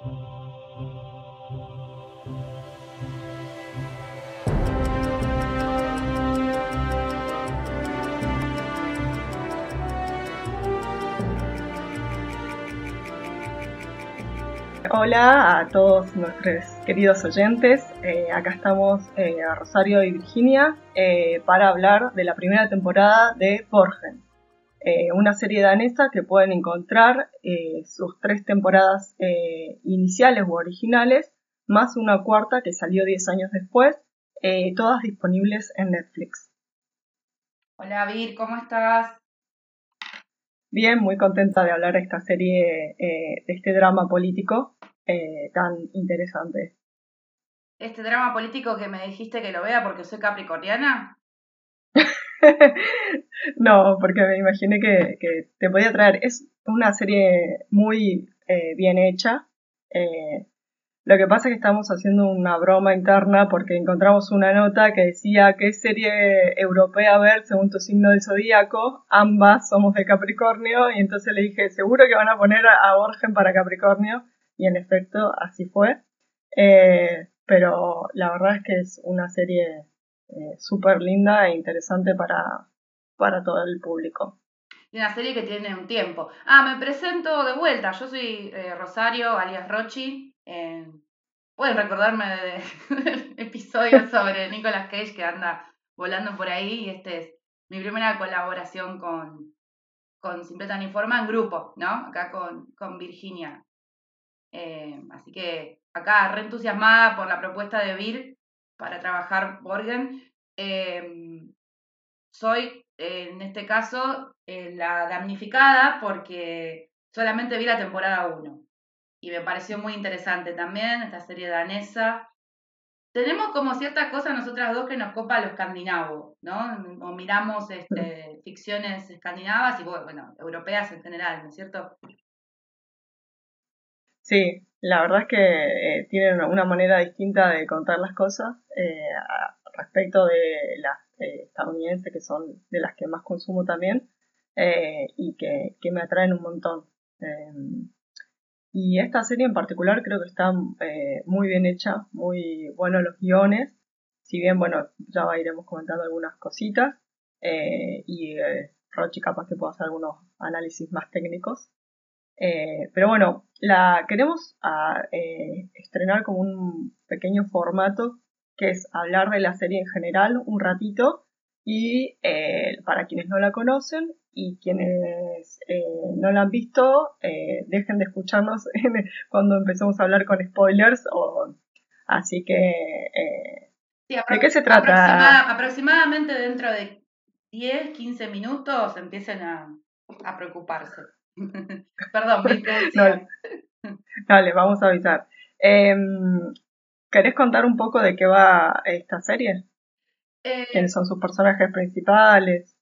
Hola a todos nuestros queridos oyentes. Eh, acá estamos eh, a Rosario y Virginia eh, para hablar de la primera temporada de Borgen, una serie danesa que pueden encontrar sus tres temporadas iniciales u originales, más una cuarta que salió 10 años después, todas disponibles en Netflix. Hola Vir, ¿cómo estás? Bien, muy contenta de hablar de esta serie, de este drama político eh, tan interesante. ¿Este drama político que me dijiste que lo vea porque soy capricorniana? no, porque me imaginé que, te podía traer. Es una serie muy eh, bien hecha. Eh, lo que pasa es que estamos haciendo una broma interna porque encontramos una nota que decía qué serie europea ver según tu signo del zodíaco. Ambas somos de Capricornio y entonces le dije, seguro que van a poner a Borgen para Capricornio y en efecto así fue. Eh, pero la verdad es que es una serie eh, súper linda e interesante para, para todo el público. Y una serie que tiene un tiempo. Ah, me presento de vuelta. Yo soy eh, Rosario, alias Rochi. pueden recordarme de, episodios sobre Nicolas Cage que anda volando por ahí. Y este es mi primera colaboración con, con Simpleta Informa en grupo, ¿no? Acá con, con Virginia. Eh, así que acá re entusiasmada por la propuesta de Vir para trabajar Borgen. Eh, soy, en este caso, eh, la damnificada porque solamente vi la temporada 1 y me pareció muy interesante también esta serie danesa. Tenemos como ciertas cosas nosotras dos que nos copa lo escandinavo, ¿no? O miramos este, ficciones escandinavas y bueno, europeas en general, ¿no es cierto? Sí, la verdad es que eh, tienen una manera distinta de contar las cosas eh, respecto de las eh, estadounidenses, que son de las que más consumo también, y que, me atraen un montón. Y esta serie en particular creo que está muy bien hecha, muy buenos los guiones, si bien, bueno, ya iremos comentando algunas cositas, y Rochi capaz que puedo hacer algunos análisis más técnicos. Eh, pero bueno, la queremos eh, estrenar como un pequeño formato que es hablar de la serie en general un ratito y eh, para quienes no la conocen y quienes no la han visto, dejen de escucharnos cuando empecemos a hablar con spoilers. O, así que, ¿de qué se trata? aproximadamente dentro de 10, 15 minutos empiecen a, a preocuparse. Perdón, mi no, les vamos a avisar. Em, ¿Querés contar un poco de qué va esta serie? Eh, ¿Quiénes son sus personajes principales?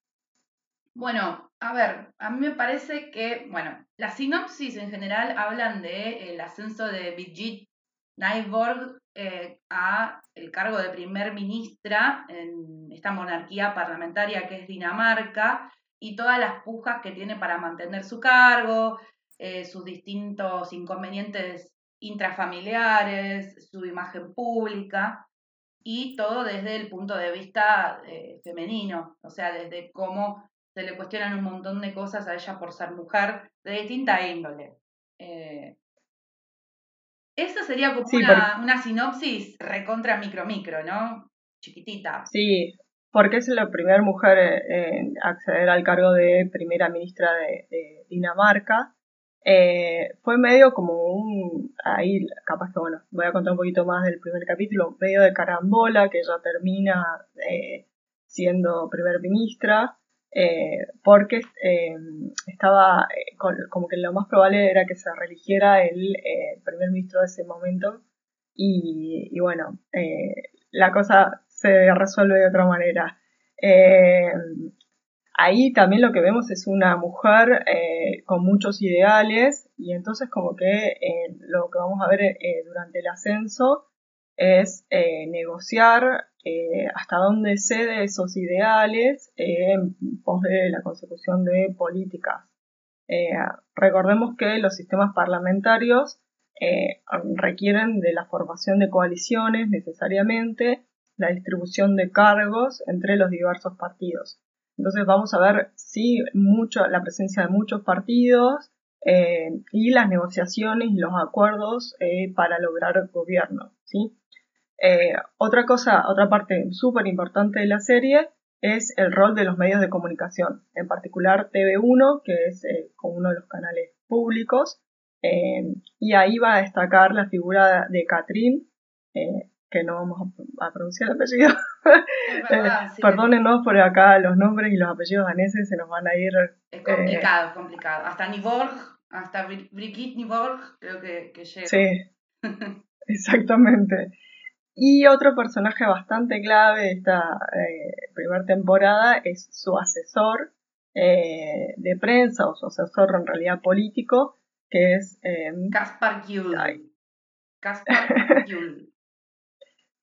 Bueno, a ver, a mí me parece que, bueno, las sinopsis en general hablan de el ascenso de Birgit Nyborg eh, a el cargo de primer ministra en esta monarquía parlamentaria que es Dinamarca y todas las pujas que tiene para mantener su cargo, eh, sus distintos inconvenientes intrafamiliares, su imagen pública y todo desde el punto de vista eh, femenino, o sea, desde cómo se le cuestionan un montón de cosas a ella por ser mujer de distinta índole. Eh, eso sería como una, una, sinopsis recontra micro micro, ¿no? Chiquitita. Sí, porque es la primera mujer en acceder al cargo de primera ministra de, Dinamarca. Eh, fue medio como un, ahí capaz que bueno, voy a contar un poquito más del primer capítulo, medio de carambola, que ella termina eh, siendo primer ministra, eh, porque estaba como que lo más probable era que se religiera el primer ministro de ese momento y, y bueno, la cosa se resuelve de otra manera. Eh, ahí también lo que vemos es una mujer eh, con muchos ideales y entonces como que eh, lo que vamos a ver durante el ascenso es negociar hasta dónde cede esos ideales en pos de la consecución de políticas. recordemos que los sistemas parlamentarios requieren de la formación de coaliciones necesariamente, la distribución de cargos entre los diversos partidos. Entonces vamos a ver sí mucho la presencia de muchos partidos eh, y las negociaciones y los acuerdos eh, para lograr gobierno. ¿sí? Eh, otra cosa, otra parte súper importante de la serie es el rol de los medios de comunicación, en particular TV1, que es uno de los canales públicos, y ahí va a destacar la figura de Catherine, que no vamos a, pronunciar el apellido. Verdad, Perdónenos por acá los nombres y los apellidos daneses se nos van a ir. Es complicado, complicado. Hasta Niborg hasta Brigitte Niborg creo que, que llega. Sí, exactamente. Y otro personaje bastante clave de esta eh, primera temporada es su asesor eh, de prensa, o su asesor en realidad político, que es... Caspar eh, Caspar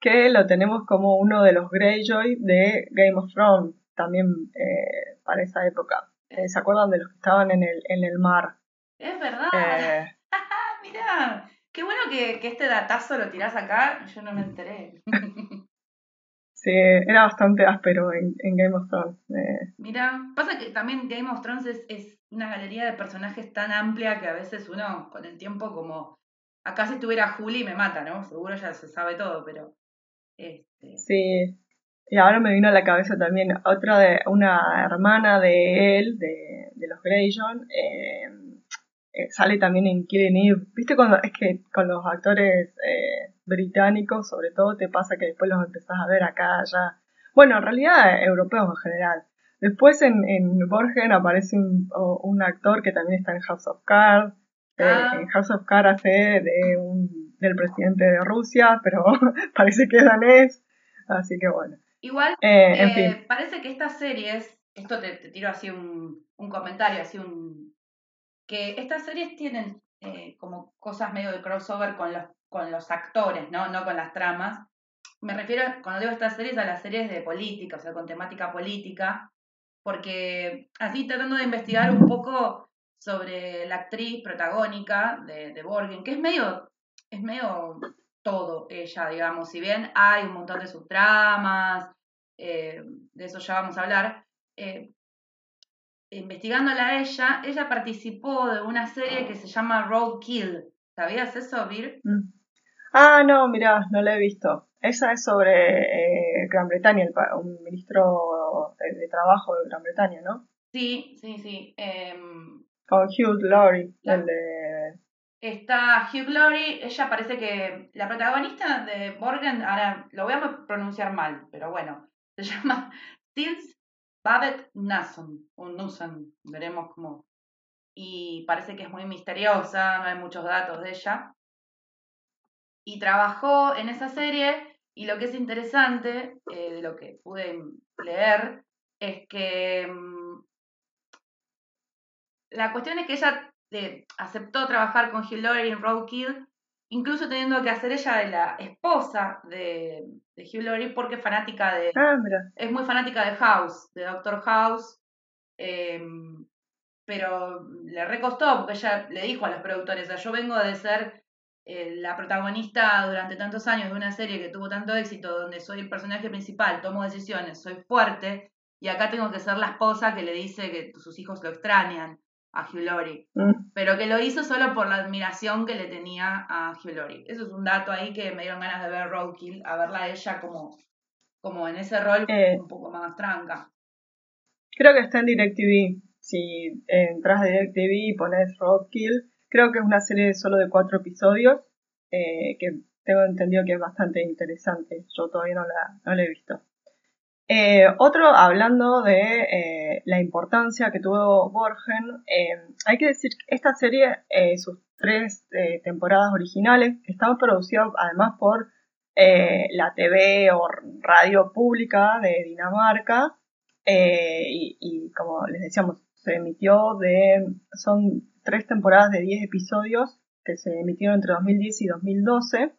que lo tenemos como uno de los Greyjoy de Game of Thrones, también eh, para esa época. ¿Se acuerdan de los que estaban en el, en el mar? Es verdad. Eh. Mirá, qué bueno que, este datazo lo tirás acá, yo no me enteré. sí, era bastante áspero en, Game of Thrones. Eh. Mira, pasa que también Game of Thrones es, una galería de personajes tan amplia que a veces uno con el tiempo como... Acá si tuviera Juli me mata, ¿no? Seguro ya se sabe todo, pero... Este... Sí, y ahora me vino a la cabeza también otra de una hermana de él, de, de los Greyjoy, eh, eh, sale también en Killing Eve. ¿Viste cuando es que con los actores eh, británicos, sobre todo, te pasa que después los empezás a ver acá, allá? Bueno, en realidad europeos en general. Después en, en Borgen aparece un, un, actor que también está en House of Cards. Eh, ah. En House of Cards hace de un, del presidente de Rusia, pero parece que es danés. Así que bueno. Igual, en parece que estas series, esto te, te tiro así un, un comentario, así un, que estas series tienen eh, como cosas medio de crossover con los, con los actores, ¿no? No con las tramas. Me refiero, cuando digo estas series, a las series de política, o sea, con temática política, porque así tratando de investigar un poco sobre la actriz protagónica de, de Borgen, que es medio, es medio todo ella, digamos, si bien hay un montón de subtramas, eh, de eso ya vamos a hablar, eh, investigándola a ella, ella participó de una serie que se llama Roadkill. ¿Sabías eso, Vir? Mm. Ah, no, mira, no la he visto. Esa es sobre eh, Gran Bretaña, un ministro de, Trabajo de Gran Bretaña, ¿no? Sí, sí, sí. Em, Con Hugh Laurie, el de... Está Hugh Laurie, ella parece que la protagonista de Borgen, ahora lo voy a pronunciar mal, pero bueno, se llama Tils Babette Nasson, o Nusson, veremos cómo. Y parece que es muy misteriosa, no hay muchos datos de ella. Y trabajó en esa serie, y lo que es interesante, eh, de lo que pude leer, es que mm, la cuestión es que ella eh, aceptó trabajar con Hugh Laurie en Roadkill incluso teniendo que hacer ella de la esposa de, Hugh Laurie porque es fanática de... Ah, es muy fanática de House, de Doctor House, em, pero le recostó porque ella le dijo a los productores, yo vengo de ser eh, la protagonista durante tantos años de una serie que tuvo tanto éxito, donde soy el personaje principal, tomo decisiones, soy fuerte, y acá tengo que ser la esposa que le dice que sus hijos lo extrañan a Hugh mm. pero que lo hizo solo por la admiración que le tenía a Hugh Laurie. Eso es un dato ahí que me dieron ganas de ver Roadkill, a verla a ella como, como en ese rol eh, un poco más tranca. Creo que está en DirecTV. Si entras a DirecTV y pones Roadkill, creo que es una serie solo de cuatro episodios, eh, que tengo entendido que es bastante interesante. Yo todavía no la, no la he visto. Eh, otro, hablando de eh, la importancia que tuvo Borgen, eh, hay que decir que esta serie, sus tres temporadas originales, estaban producidas además por la TV o radio pública de Dinamarca, y, y, como les decíamos, se emitió de, son tres temporadas de 10 episodios que se emitieron entre 2010 y 2012.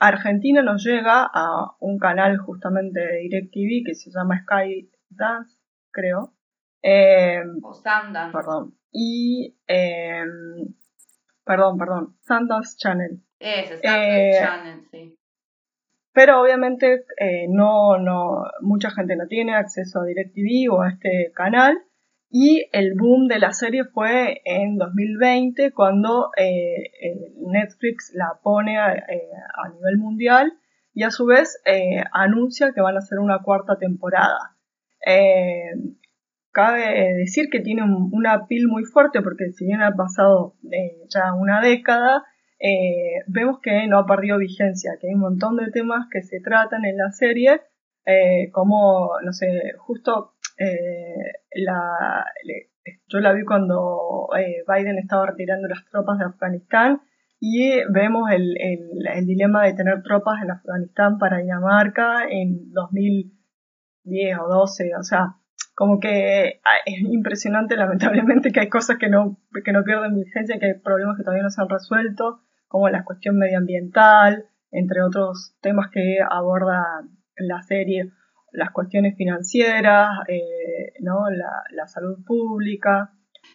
Argentina nos llega a un canal justamente de DirecTV que se llama Sky Dance, creo. Eh, o Perdón. Y em, perdón, perdón, Sundance Channel. Ese, Sundance Channel, sí. Pero obviamente eh, no, no, mucha gente no tiene acceso a DirecTV o a este canal. Y el boom de la serie fue en 2020 cuando eh, Netflix la pone a, a, nivel mundial y a su vez anuncia que van a hacer una cuarta temporada. cabe decir que tiene un, una pil muy fuerte porque si bien ha pasado ya una década, eh, vemos que no ha perdido vigencia, que hay un montón de temas que se tratan en la serie, eh, como, no sé, justo eh, yo la vi cuando Biden estaba retirando las tropas de Afganistán y vemos el, el, dilema de tener tropas en Afganistán para Dinamarca en 2010 o 12, o sea, como que ah, es impresionante lamentablemente que hay cosas que no, que no pierden vigencia, que hay problemas que todavía no se han resuelto como la cuestión medioambiental, entre otros temas que aborda la serie, las cuestiones financieras, eh, ¿no? la, salud pública.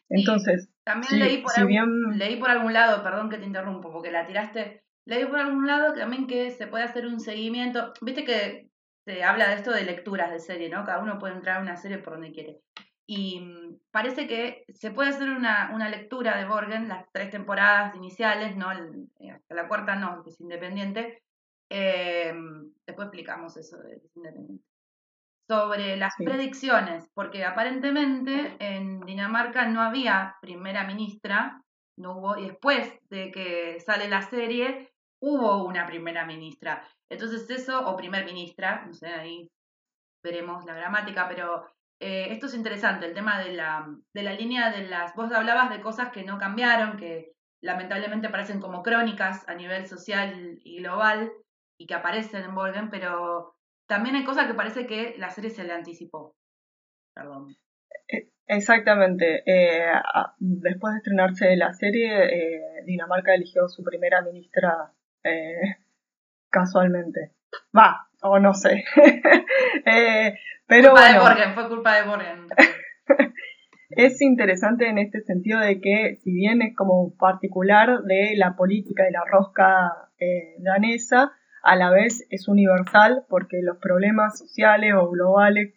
Entonces, también leí, por algún, leí por algún lado, perdón que te interrumpo, porque la tiraste, leí por algún lado también que se puede hacer un seguimiento, viste que se habla de esto de lecturas de serie, ¿no? Cada uno puede entrar a una serie por donde quiere. Y mm, parece que se puede hacer una, una lectura de Borgen, las tres temporadas iniciales, ¿no? Eh, hasta la cuarta no, que es independiente. Eh, después explicamos eso de que es independiente. Sobre las predicciones, porque aparentemente en Dinamarca no había primera ministra, no hubo, y después de que sale la serie, hubo una primera ministra. Entonces eso, o primer ministra, no sé, ahí veremos la gramática, pero eh, esto es interesante, el tema de la, de la línea de las... Vos hablabas de cosas que no cambiaron, que lamentablemente parecen como crónicas a nivel social y global y que aparecen en Volgen, pero también hay cosas que parece que la serie se le anticipó. Perdón. Eh, exactamente. Eh, después de estrenarse la serie, Dinamarca eligió su primera ministra casualmente. Va, o no sé. Pero culpa de Borgen, fue culpa de Borgen. es interesante en este sentido de que, si bien es como particular de la política de la rosca eh, danesa, a la vez es universal porque los problemas sociales o globales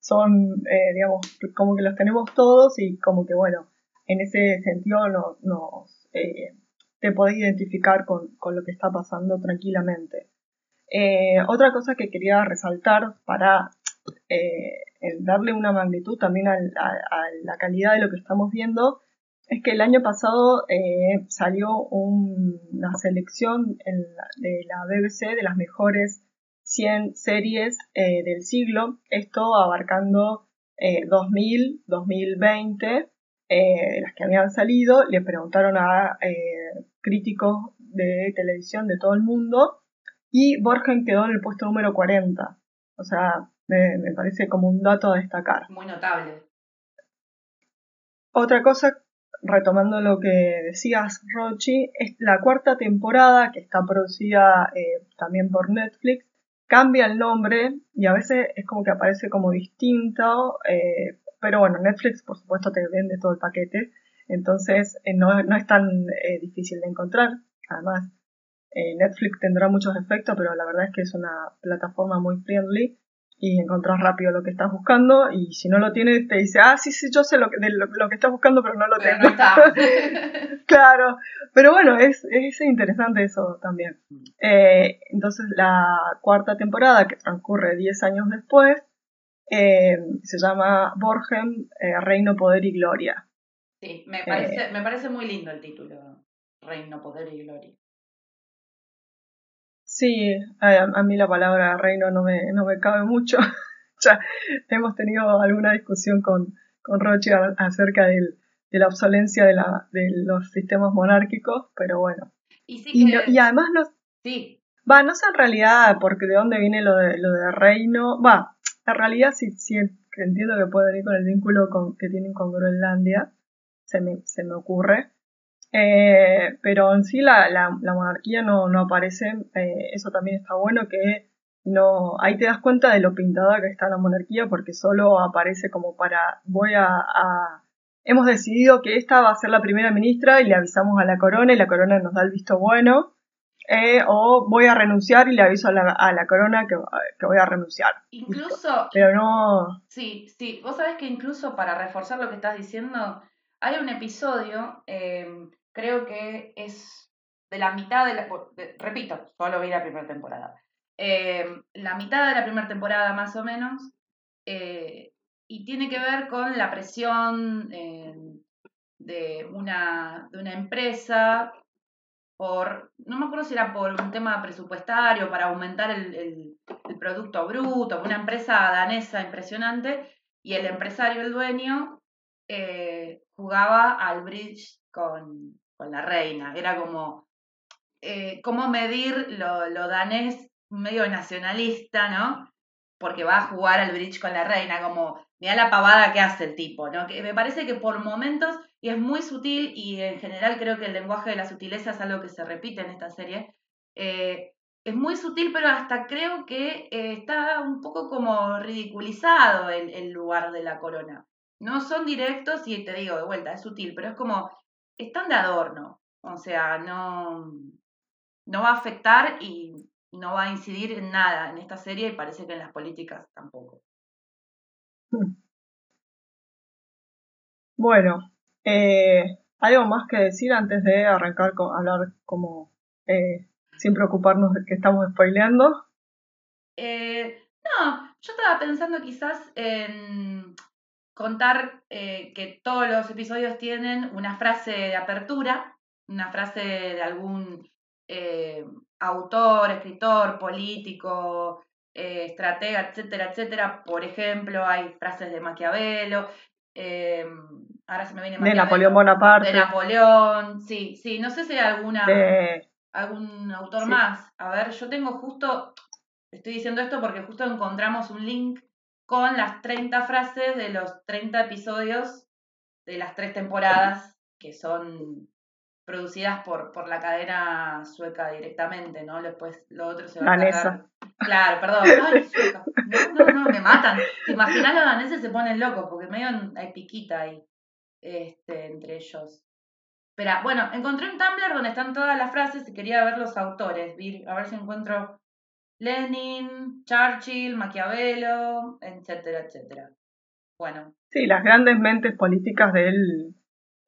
son, eh, digamos, como que los tenemos todos y como que, bueno, en ese sentido nos, nos eh, te podés identificar con, con, lo que está pasando tranquilamente. otra cosa que quería resaltar para eh, darle una magnitud también a, la calidad de lo que estamos viendo, es que el año pasado eh, salió una selección de la BBC de las mejores 100 series eh, del siglo, esto abarcando 2000, 2020, las que habían salido, le preguntaron a críticos de televisión de todo el mundo y Borgen quedó en el puesto número 40. O sea, me, parece como un dato a destacar. Muy notable. Otra cosa, retomando lo que decías, Rochi, es la cuarta temporada que está producida eh, también por Netflix. Cambia el nombre y a veces es como que aparece como distinto, eh, pero bueno, Netflix por supuesto te vende todo el paquete, entonces eh, no, no, es tan difícil de encontrar. Además, Netflix tendrá muchos efectos, pero la verdad es que es una plataforma muy friendly y encontrás rápido lo que estás buscando y si no lo tienes te dice, ah, sí, sí, yo sé lo que, lo, que estás buscando pero no lo tengo. claro, pero bueno, es, es interesante eso también. Eh, entonces la cuarta temporada, que transcurre 10 años después, eh, se llama Borgen, eh, Reino, Poder y Gloria. Sí, me parece, me parece muy lindo el título, Reino, Poder y Gloria. Sí, a, mí la palabra reino no me, no me cabe mucho. ya hemos tenido alguna discusión con, con Roche acerca de la obsolencia de, la, de los sistemas monárquicos, pero bueno. Y, además no, sí. va, no sé en realidad porque de dónde viene lo de, lo de reino, va, en realidad sí, sí entiendo que puede venir con el vínculo con, que tienen con Groenlandia, se me, se me ocurre, eh, pero en sí la, la, monarquía no, no aparece, eh, eso también está bueno que no, ahí te das cuenta de lo pintada que está la monarquía porque solo aparece como para voy a, hemos decidido que esta va a ser la primera ministra y le avisamos a la corona y la corona nos da el visto bueno. Eh, o voy a renunciar y le aviso a la, corona que, voy a renunciar. Incluso... Pero no... Sí, sí, vos sabés que incluso para reforzar lo que estás diciendo, hay un episodio, creo que es de la mitad de la... repito, solo vi la primera temporada. Em, la mitad de la primera temporada más o menos, eh, y tiene que ver con la presión em, de, una, de una empresa por, no me acuerdo si era por un tema presupuestario, para aumentar el, el, Producto Bruto, una empresa danesa impresionante, y el empresario, el dueño, eh, jugaba al bridge con, con, la reina. Era como, eh, cómo medir lo, lo danés medio nacionalista, ¿no? Porque va a jugar al bridge con la reina, como, mira la pavada que hace el tipo, ¿no? Que me parece que por momentos y es muy sutil y en general creo que el lenguaje de la sutileza es algo que se repite en esta serie. Eh, es muy sutil, pero hasta creo que eh, está un poco como ridiculizado el, el, lugar de la corona. No son directos y te digo de vuelta, es sutil, pero es como, están de adorno. O sea, no, no va a afectar y no va a incidir en nada en esta serie y parece que en las políticas tampoco. Bueno, eh, ¿Algo más que decir antes de arrancar con hablar como eh, sin preocuparnos de que estamos spoileando? Eh, no, yo estaba pensando quizás en contar que todos los episodios tienen una frase de apertura, una frase de algún autor, escritor, político, estratega, etcétera, etcétera. Por ejemplo, hay frases de Maquiavelo. Ahora se me viene De Napoleón Bonaparte. De Napoleón, sí, sí. No sé si hay alguna, algún autor más. A ver, yo tengo justo, estoy diciendo esto porque justo encontramos un link con las 30 frases de los 30 episodios de las tres temporadas que son producidas por, por la cadena sueca directamente, ¿no? Después lo otro se va a cargar. Claro, perdón. Ay, sueca. No, no, no, me matan. ¿Te imaginas los daneses se ponen locos? Porque medio hay piquita ahí este, entre ellos. Espera, bueno, encontré un Tumblr donde están todas las frases y quería ver los autores. A ver si encuentro Lenin, Churchill, Maquiavelo, etcétera, etcétera. Bueno. Sí, las grandes mentes políticas del,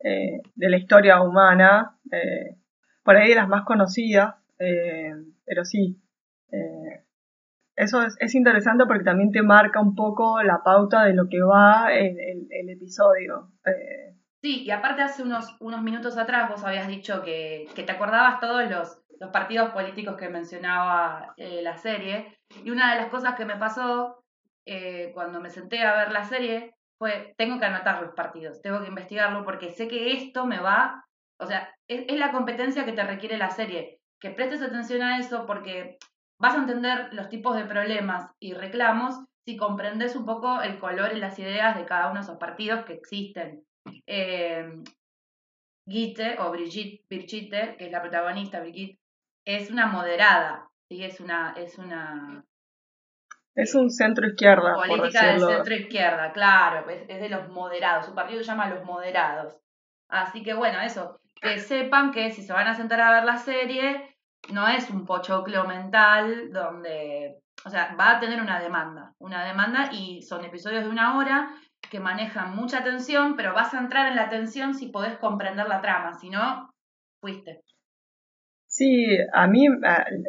eh, de la historia humana, eh, por ahí de las más conocidas, eh, pero sí, eso es, interesante porque también te marca un poco la pauta de lo que va el, el, episodio. Sí, y aparte hace unos, unos minutos atrás vos habías dicho que, que te acordabas todos los, los partidos políticos que mencionaba eh, la serie. Y una de las cosas que me pasó eh, cuando me senté a ver la serie fue, tengo que anotar los partidos, tengo que investigarlo porque sé que esto me va, o sea, es, la competencia que te requiere la serie, que prestes atención a eso porque Vas a entender los tipos de problemas y reclamos si comprendes un poco el color y las ideas de cada uno de esos partidos que existen. Eh, o Brigitte, Brigitte, que es la protagonista, Brigitte, es una moderada, ¿sí? es una, es una es un centro izquierda. Política del centro izquierda, claro, es, es, de los moderados. Su partido se llama Los Moderados. Así que bueno, eso, que sepan que si se van a sentar a ver la serie, no es un pochoclo mental donde, o sea, va a tener una demanda, una demanda y son episodios de una hora que manejan mucha tensión, pero vas a entrar en la tensión si podés comprender la trama, si no, fuiste. Sí, a mí,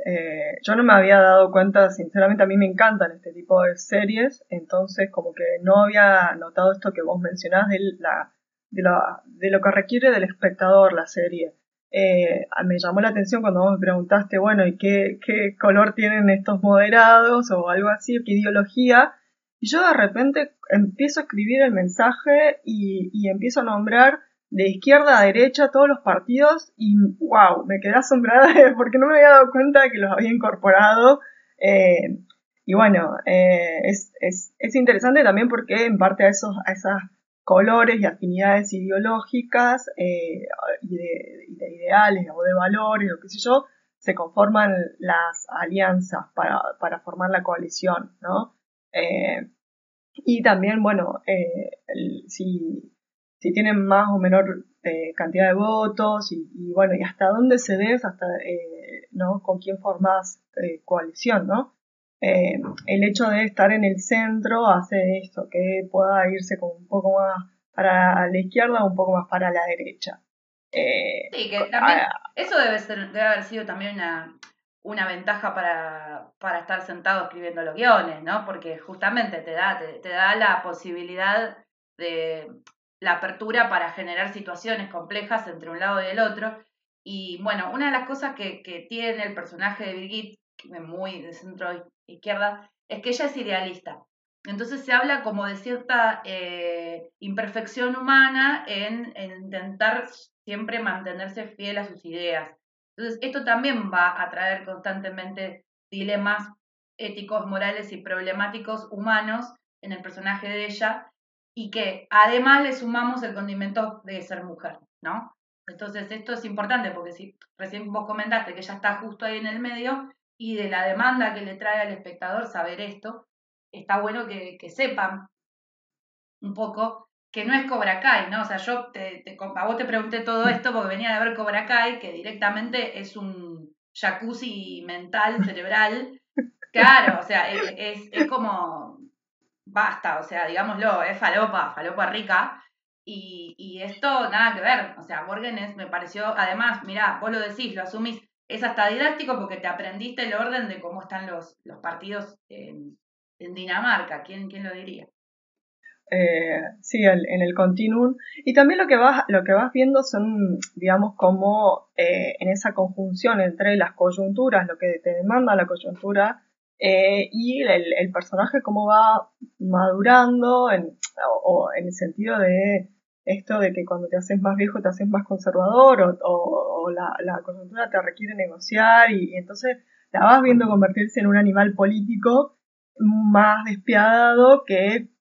eh, yo no me había dado cuenta, sinceramente a mí me encantan este tipo de series, entonces como que no había notado esto que vos mencionás de, la, de, lo, de lo que requiere del espectador la serie. Eh, me llamó la atención cuando vos me preguntaste, bueno, ¿y qué, qué color tienen estos moderados o algo así, qué ideología? Y yo de repente empiezo a escribir el mensaje y empiezo a nombrar de izquierda a derecha todos los partidos y wow, me quedé asombrada porque no me había dado cuenta de que los había incorporado. Eh, y bueno, eh, es, es, es, interesante también porque en parte a, esos, a esas colores y afinidades ideológicas eh, y, de, ideales o de valores o qué sé yo, se conforman las alianzas para, formar la coalición, ¿no? Y también, bueno, si, si tienen más o menor eh, cantidad de votos y, bueno, y hasta dónde se ves, hasta, eh, ¿no? Con quién formas eh, coalición, ¿no? el hecho de estar en el centro hace esto, que pueda irse con un poco más para la izquierda o un poco más para la derecha. sí, que también, eso debe, ser, debe haber sido también una, una ventaja para, para, estar sentado escribiendo los guiones, ¿no? Porque justamente te da, te da la posibilidad de la apertura para generar situaciones complejas entre un lado y el otro. Y bueno, una de las cosas que, tiene el personaje de Birgit, muy de centro izquierda, es que ella es idealista. Entonces se habla como de cierta eh, imperfección humana en, en, intentar siempre mantenerse fiel a sus ideas. Entonces esto también va a traer constantemente dilemas éticos, morales y problemáticos humanos en el personaje de ella, y que además le sumamos el condimento de ser mujer, ¿no? Entonces esto es importante porque si recién vos comentaste que ella está justo ahí en el medio y de la demanda que le trae al espectador saber esto, está bueno que, sepan un poco que no es Cobra Kai, ¿no? O sea, yo te, a vos te pregunté todo esto porque venía de ver Cobra Kai, que directamente es un jacuzzi mental, cerebral. Claro, o sea, es, es como basta, o sea, digámoslo, es falopa, falopa rica. Y, y esto nada que ver, o sea, Borgenes me pareció, además, mirá, vos lo decís, lo asumís, es hasta didáctico porque te aprendiste el orden de cómo están los, los partidos en, Dinamarca, ¿Quién, ¿quién lo diría? Eh, sí, en el continuum. Y también lo que vas, lo que vas viendo son, digamos, como eh, en esa conjunción entre las coyunturas, lo que te demanda la coyuntura eh, y el, personaje cómo va madurando en, o, en el sentido de esto de que cuando te haces más viejo te haces más conservador o, la, coyuntura te requiere negociar y, entonces la vas viendo convertirse en un animal político más despiadado que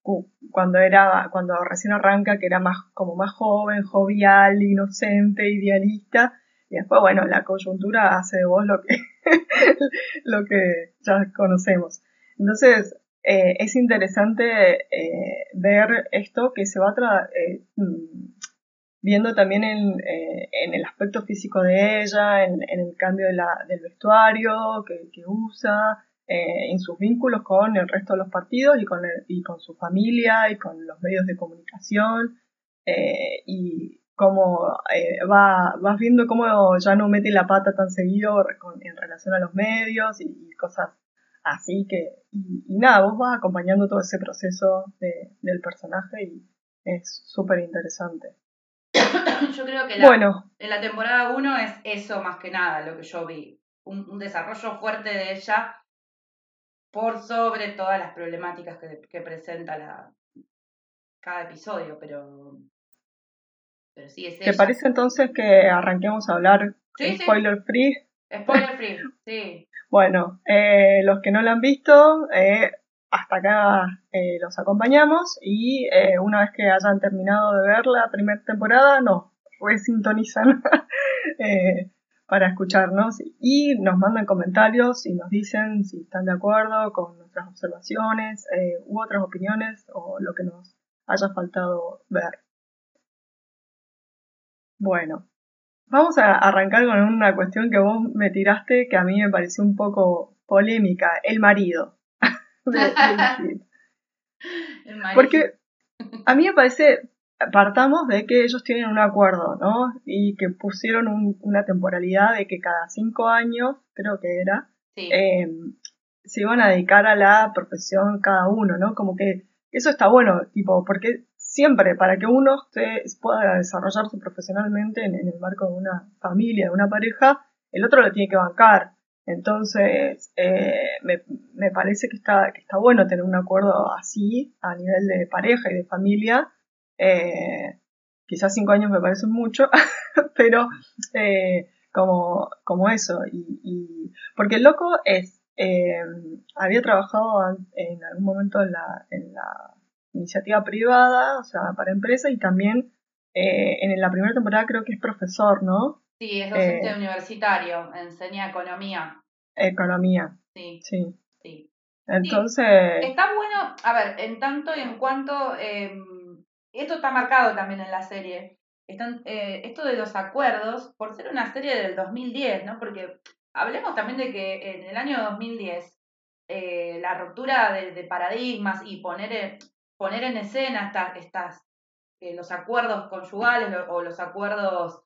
cuando era cuando recién arranca que era más como más joven jovial inocente idealista. Y después bueno la coyuntura hace de vos lo que lo que ya conocemos. Entonces, eh, es interesante eh, ver esto que se va eh, mm, viendo también en, el aspecto físico de ella, en, el cambio del vestuario que, usa, en sus vínculos con el resto de los partidos y con, y con su familia y con los medios de comunicación. y cómo eh, va, vas viendo cómo ya no mete la pata tan seguido en relación a los medios y, cosas así que, y, nada, vos vas acompañando todo ese proceso del personaje y es súper interesante. yo creo que bueno. en la temporada 1 es eso más que nada lo que yo vi, un, desarrollo fuerte de ella por sobre todas las problemáticas que, que presenta la, cada episodio, pero ¿Te parece entonces que arranquemos a hablar spoiler free? Spoiler free, sí. Bueno, eh, los que no lo han visto, eh, hasta acá eh, los acompañamos y una vez que hayan terminado de ver la primera temporada, nos resintonizan para escucharnos y nos mandan comentarios y nos dicen si están de acuerdo con nuestras observaciones u otras opiniones o lo que nos haya faltado ver. Bueno, vamos a arrancar con una cuestión que vos me tiraste que a mí me pareció un poco polémica, el marido. el marido. Porque a mí me parece, partamos de que ellos tienen un acuerdo, ¿no? Y que pusieron una temporalidad de que cada cinco años, creo que era, em, se iban a dedicar a la profesión cada uno, ¿no? Como que eso está bueno, tipo, porque siempre para que uno se pueda desarrollarse profesionalmente en, el marco de una familia, de una pareja, el otro lo tiene que bancar. Entonces, eh, me, parece que está, que está bueno tener un acuerdo así a nivel de pareja y de familia. Eh, quizás cinco años me parecen mucho, pero eh, como, como eso. Y, porque el loco es, había trabajado en algún momento en la, en la iniciativa privada, o sea, para empresas y también eh, en la primera temporada creo que es profesor, ¿no? Sí, es docente eh, universitario, enseña economía. Economía. Sí. Sí. sí. Entonces. Está bueno, a ver, en tanto y en cuanto eh, esto está marcado también en la serie, están, eh, esto de los acuerdos, por ser una serie del 2010, ¿no? Porque hablemos también de que en el año 2010 eh, la ruptura de, paradigmas y poner poner en escena estas, eh, los acuerdos conyugales o los acuerdos,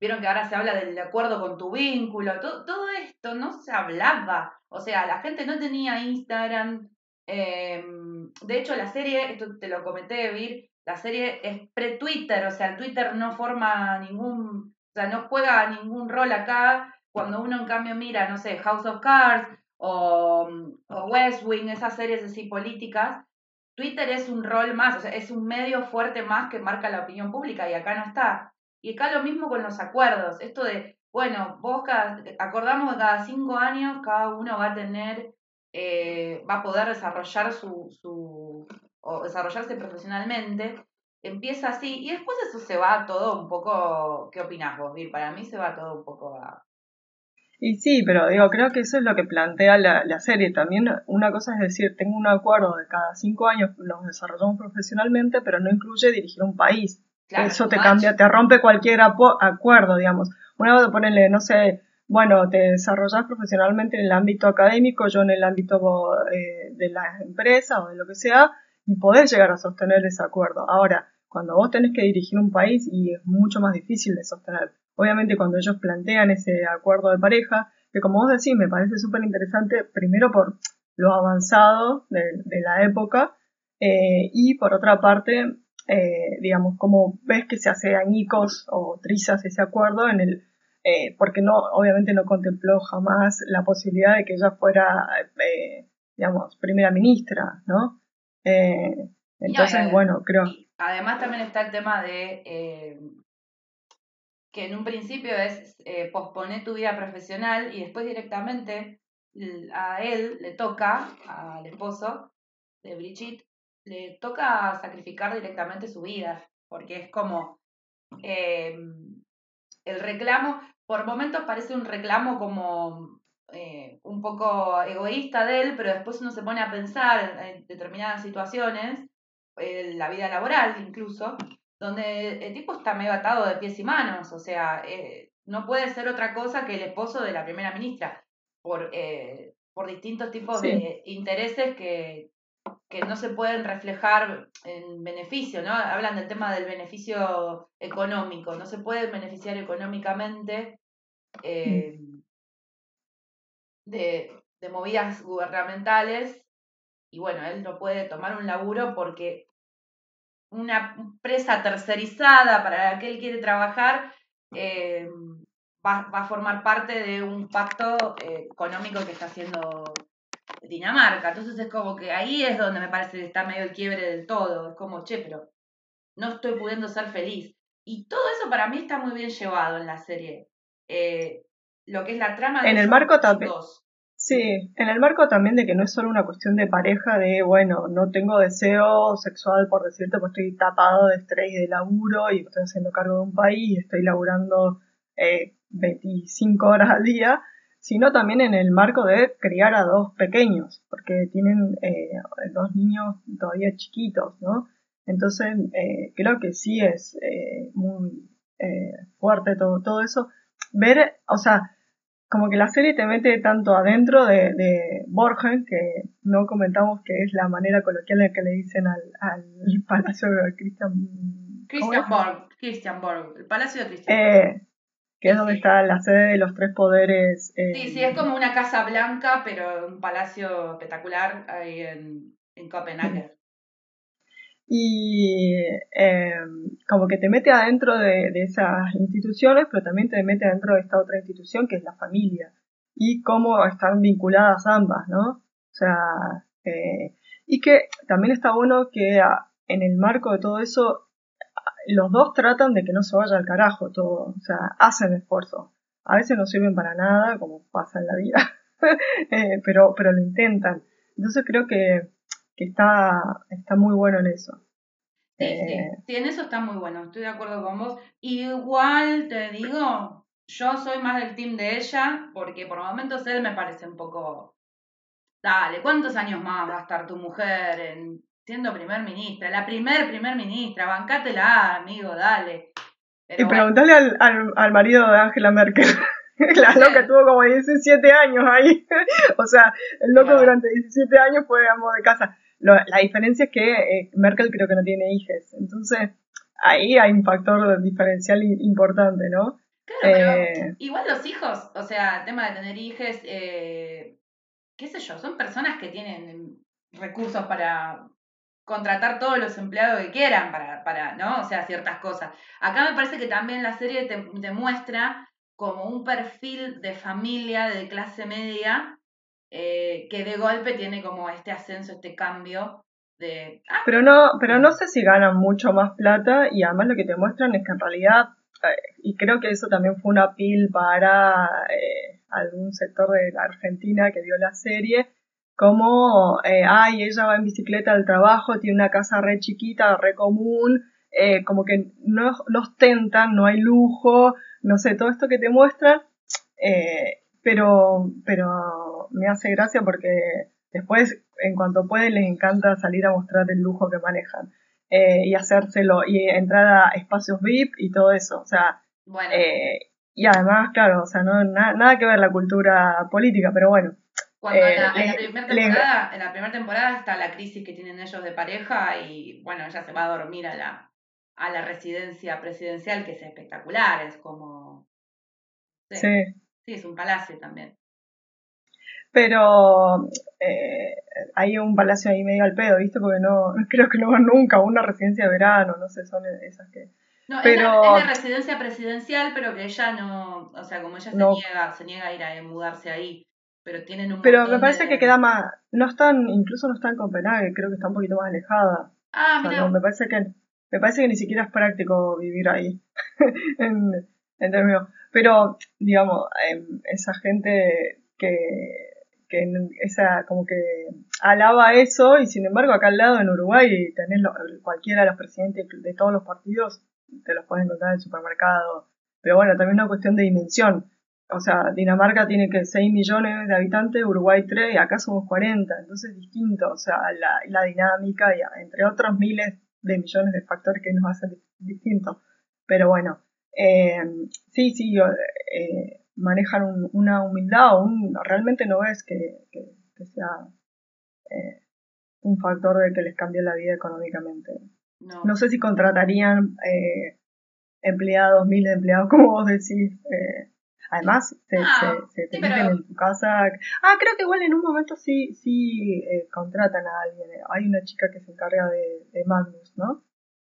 vieron que ahora se habla del acuerdo con tu vínculo, todo, todo esto no se hablaba, o sea, la gente no tenía Instagram, em, de hecho la serie, esto te lo comenté, Vir, la serie es pre-Twitter, o sea, el Twitter no forma ningún, o sea, no juega ningún rol acá. Cuando uno en cambio mira, no sé, House of Cards o, o West Wing, esas series así políticas, Twitter es un rol más, o sea, es un medio fuerte más que marca la opinión pública y acá no está. Y acá lo mismo con los acuerdos, esto de, bueno, vos acordamos que cada cinco años cada uno va a tener, eh, va a poder desarrollar su, su, o desarrollarse profesionalmente, empieza así y después eso se va todo un poco, ¿qué opinás vos, Vir? Para mí se va todo un poco a... Y sí, pero digo, creo que eso es lo que plantea la, la serie. También una cosa es decir, tengo un acuerdo de cada cinco años nos desarrollamos profesionalmente, pero no incluye dirigir un país. eso te cambia, te rompe cualquier acuerdo, digamos. Una vez ponerle, no sé, bueno, te desarrollas profesionalmente en el ámbito académico, yo en el ámbito eh, de la empresa o de lo que sea, y poder llegar a sostener ese acuerdo. Ahora, cuando vos tenés que dirigir un país y es mucho más difícil de sostener. Obviamente cuando ellos plantean ese acuerdo de pareja, que como vos decís me parece súper interesante, primero por lo avanzado de, la época eh, y por otra parte, eh, digamos, como ves que se hace añicos o trizas ese acuerdo en el, eh, porque no, obviamente no contempló jamás la posibilidad de que ella fuera, digamos, primera ministra, ¿no? Entonces, bueno, creo. Además también está el tema de eh, que en un principio es eh, posponer tu vida profesional y después directamente a él le toca, al esposo de Brigitte, le toca sacrificar directamente su vida, porque es como em, el reclamo, por momentos parece un reclamo como eh, un poco egoísta de él, pero después uno se pone a pensar en determinadas situaciones, en la vida laboral incluso, donde el tipo está medio atado de pies y manos, o sea, eh, no puede ser otra cosa que el esposo de la primera ministra, por, eh, por distintos tipos de intereses que, que no se pueden reflejar en beneficio, ¿no? Hablan del tema del beneficio económico, no se puede beneficiar económicamente. Eh, de, de movidas gubernamentales y bueno, él no puede tomar un laburo porque una empresa tercerizada para la que él quiere trabajar eh, va, va, a formar parte de un pacto eh, económico que está haciendo Dinamarca. Entonces es como que ahí es donde me parece que está medio el quiebre del todo. Es como, che, pero no estoy pudiendo ser feliz. Y todo eso para mí está muy bien llevado en la serie. Eh, lo que es la trama de en el marco también sí en el marco también de que no es solo una cuestión de pareja de bueno no tengo deseo sexual por decirte pues estoy tapado de estrés y de laburo y estoy haciendo cargo de un país y estoy laburando eh, 25 horas al día sino también en el marco de criar a dos pequeños porque tienen eh, dos niños todavía chiquitos no entonces eh, creo que sí es eh, muy fuerte todo todo eso. Ver o sea como que la serie te mete tanto adentro de, de Borgen, que no comentamos que es la manera coloquial en que le dicen al, al palacio de Christian... Christian Borg, Christian Borg, el palacio de Christian eh, que es donde está la sede de los tres poderes. Eh, sí, sí, es como una casa blanca, pero un palacio espectacular ahí en, en Copenhague y eh, como que te mete adentro de, esas instituciones, pero también te mete adentro de esta otra institución que es la familia y cómo están vinculadas ambas, ¿no? O sea, eh, y que también está bueno que en el marco de todo eso los dos tratan de que no se vaya al carajo todo, o sea, hacen esfuerzo. A veces no sirven para nada, como pasa en la vida, eh, pero, pero lo intentan. Entonces creo que que está, está muy bueno en eso. Sí, sí, eh, sí, en eso está muy bueno, estoy de acuerdo con vos. Igual te digo, yo soy más del team de ella, porque por momentos él me parece un poco. Dale, ¿cuántos años más va a estar tu mujer en siendo primer ministra, la primer primer ministra, bancátela, amigo, dale. y preguntale al, al, marido de Angela Merkel. La loca tuvo como 17 años ahí. o sea, el loco durante 17 años fue amo de casa. La diferencia es que eh, Merkel creo que no tiene hijos. Entonces, ahí hay un factor diferencial importante, ¿no? Claro, eh, igual los hijos, o sea, el tema de tener hijos, eh, qué sé yo, son personas que tienen recursos para contratar todos los empleados que quieran para, para ¿no? O sea, ciertas cosas. Acá me parece que también la serie te, te muestra como un perfil de familia de clase media eh, que de golpe tiene como este ascenso, este cambio de... Ah, pero no, pero no sé si ganan mucho más plata y además lo que te muestran es que en realidad, eh, y creo que eso también fue una pil para eh, algún sector de la Argentina que vio la serie, como, ay, ella va en bicicleta al trabajo, tiene una casa re chiquita, re común, como que no, no ostentan, no hay lujo, no sé, todo esto que te muestran, eh, pero, pero me hace gracia porque después, en cuanto pueden, les encanta salir a mostrar el lujo que manejan eh, y hacérselo y entrar a espacios VIP y todo eso, o sea, eh, y además, claro, o sea, no nada que ver la cultura política, pero bueno. Cuando en, la, primera temporada, en la primera temporada está la crisis que tienen ellos de pareja y bueno, ella se va a dormir a la, a la residencia presidencial, que es espectacular, es como... Sí. Sí, es un palacio también. Pero eh, hay un palacio ahí medio al pedo, ¿viste? Porque no creo que no van nunca, una residencia de verano, no sé, son esas que... No, pero... es, la, residencia presidencial, pero que ella no, o sea, como ella se niega, se niega a ir a mudarse ahí, pero tienen un Pero me parece que queda más, no están, incluso no están en Copenhague, creo que está un poquito más alejada. Ah, mira. me parece que me parece que ni siquiera es práctico vivir ahí. en, Pero, digamos, em, esa gente que, que esa como que alaba eso y sin embargo acá al lado en Uruguay tenés cualquiera de los presidentes de todos los partidos te los puedes encontrar en el supermercado. Pero bueno también una cuestión de dimensión. O sea Dinamarca tiene que 6 millones de habitantes Uruguay 3 y acá somos 40 entonces es distinto o sea la, la dinámica y entre otros miles de millones de factores que nos hacen distintos. Pero bueno, eh, sí, sí, eh, manejan una humildad, un, realmente no es que, sea eh, un factor de que les cambie la vida económicamente. No, sé si contratarían empleados, miles de empleados, como vos decís. Además, se, ah, te meten en tu casa. Ah, creo que igual en un momento sí, sí eh, contratan a alguien. Hay una chica que se encarga de, de, Magnus, ¿no?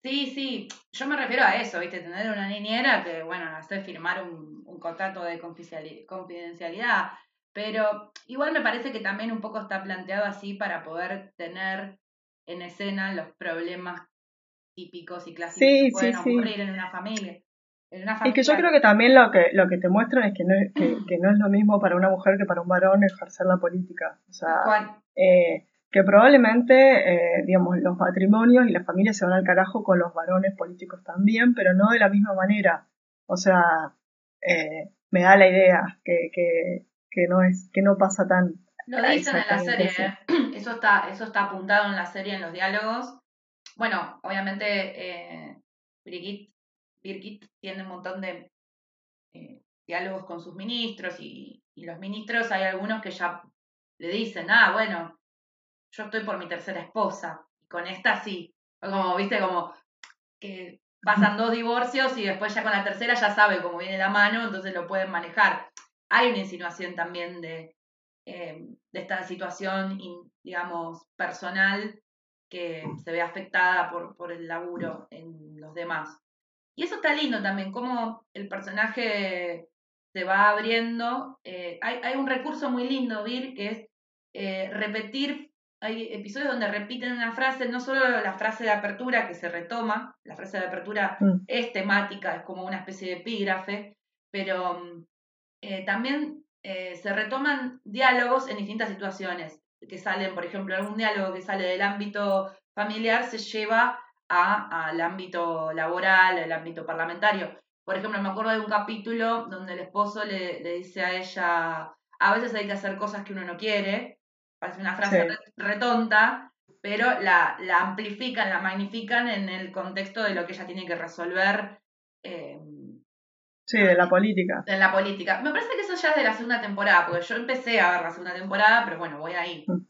Sí, sí. Yo me refiero a eso, ¿viste? Tener una niñera que, bueno, hace firmar un, un contrato de confidencialidad. Pero igual me parece que también un poco está planteado así para poder tener en escena los problemas típicos y clásicos que pueden ocurrir en una familia. Y que yo creo que también lo que, lo que te muestran es que no, es, que, no es lo mismo para una mujer que para un varón ejercer la política. O sea, eh, que probablemente, eh, digamos, los matrimonios y las familias se van al carajo con los varones políticos también, pero no de la misma manera. O sea, eh, me da la idea que, que, que, no es, que no pasa tan. Lo dicen en la serie, eso está, eso está apuntado en la serie, en los diálogos. Bueno, obviamente eh, Brigitte Birgit tiene un montón de eh, diálogos con sus ministros y, los ministros hay algunos que ya le dicen, ah, bueno, yo estoy por mi tercera esposa, y con esta sí, como, viste, como que pasan dos divorcios y después ya con la tercera ya sabe cómo viene la mano, entonces lo pueden manejar. Hay una insinuación también de, eh, de esta situación, digamos, personal que se ve afectada por, por el laburo en los demás. Y eso está lindo también, cómo el personaje se va abriendo. Eh, hay, hay, un recurso muy lindo, Vir, que es eh, repetir. Hay episodios donde repiten una frase, no solo la frase de apertura que se retoma, la frase de apertura mm. es temática, es como una especie de epígrafe, pero mm, eh, también se retoman diálogos en distintas situaciones que salen, por ejemplo, algún diálogo que sale del ámbito familiar se lleva al ámbito laboral, al ámbito parlamentario. Por ejemplo, me acuerdo de un capítulo donde el esposo le, le dice a ella, a veces hay que hacer cosas que uno no quiere, parece una frase retonta, pero la, la amplifican, la magnifican en el contexto de lo que ella tiene que resolver. Eh, sí, de la política. De la política. Me parece que eso ya es de la segunda temporada, porque yo empecé a ver la segunda temporada, pero bueno, voy ahí. Mm.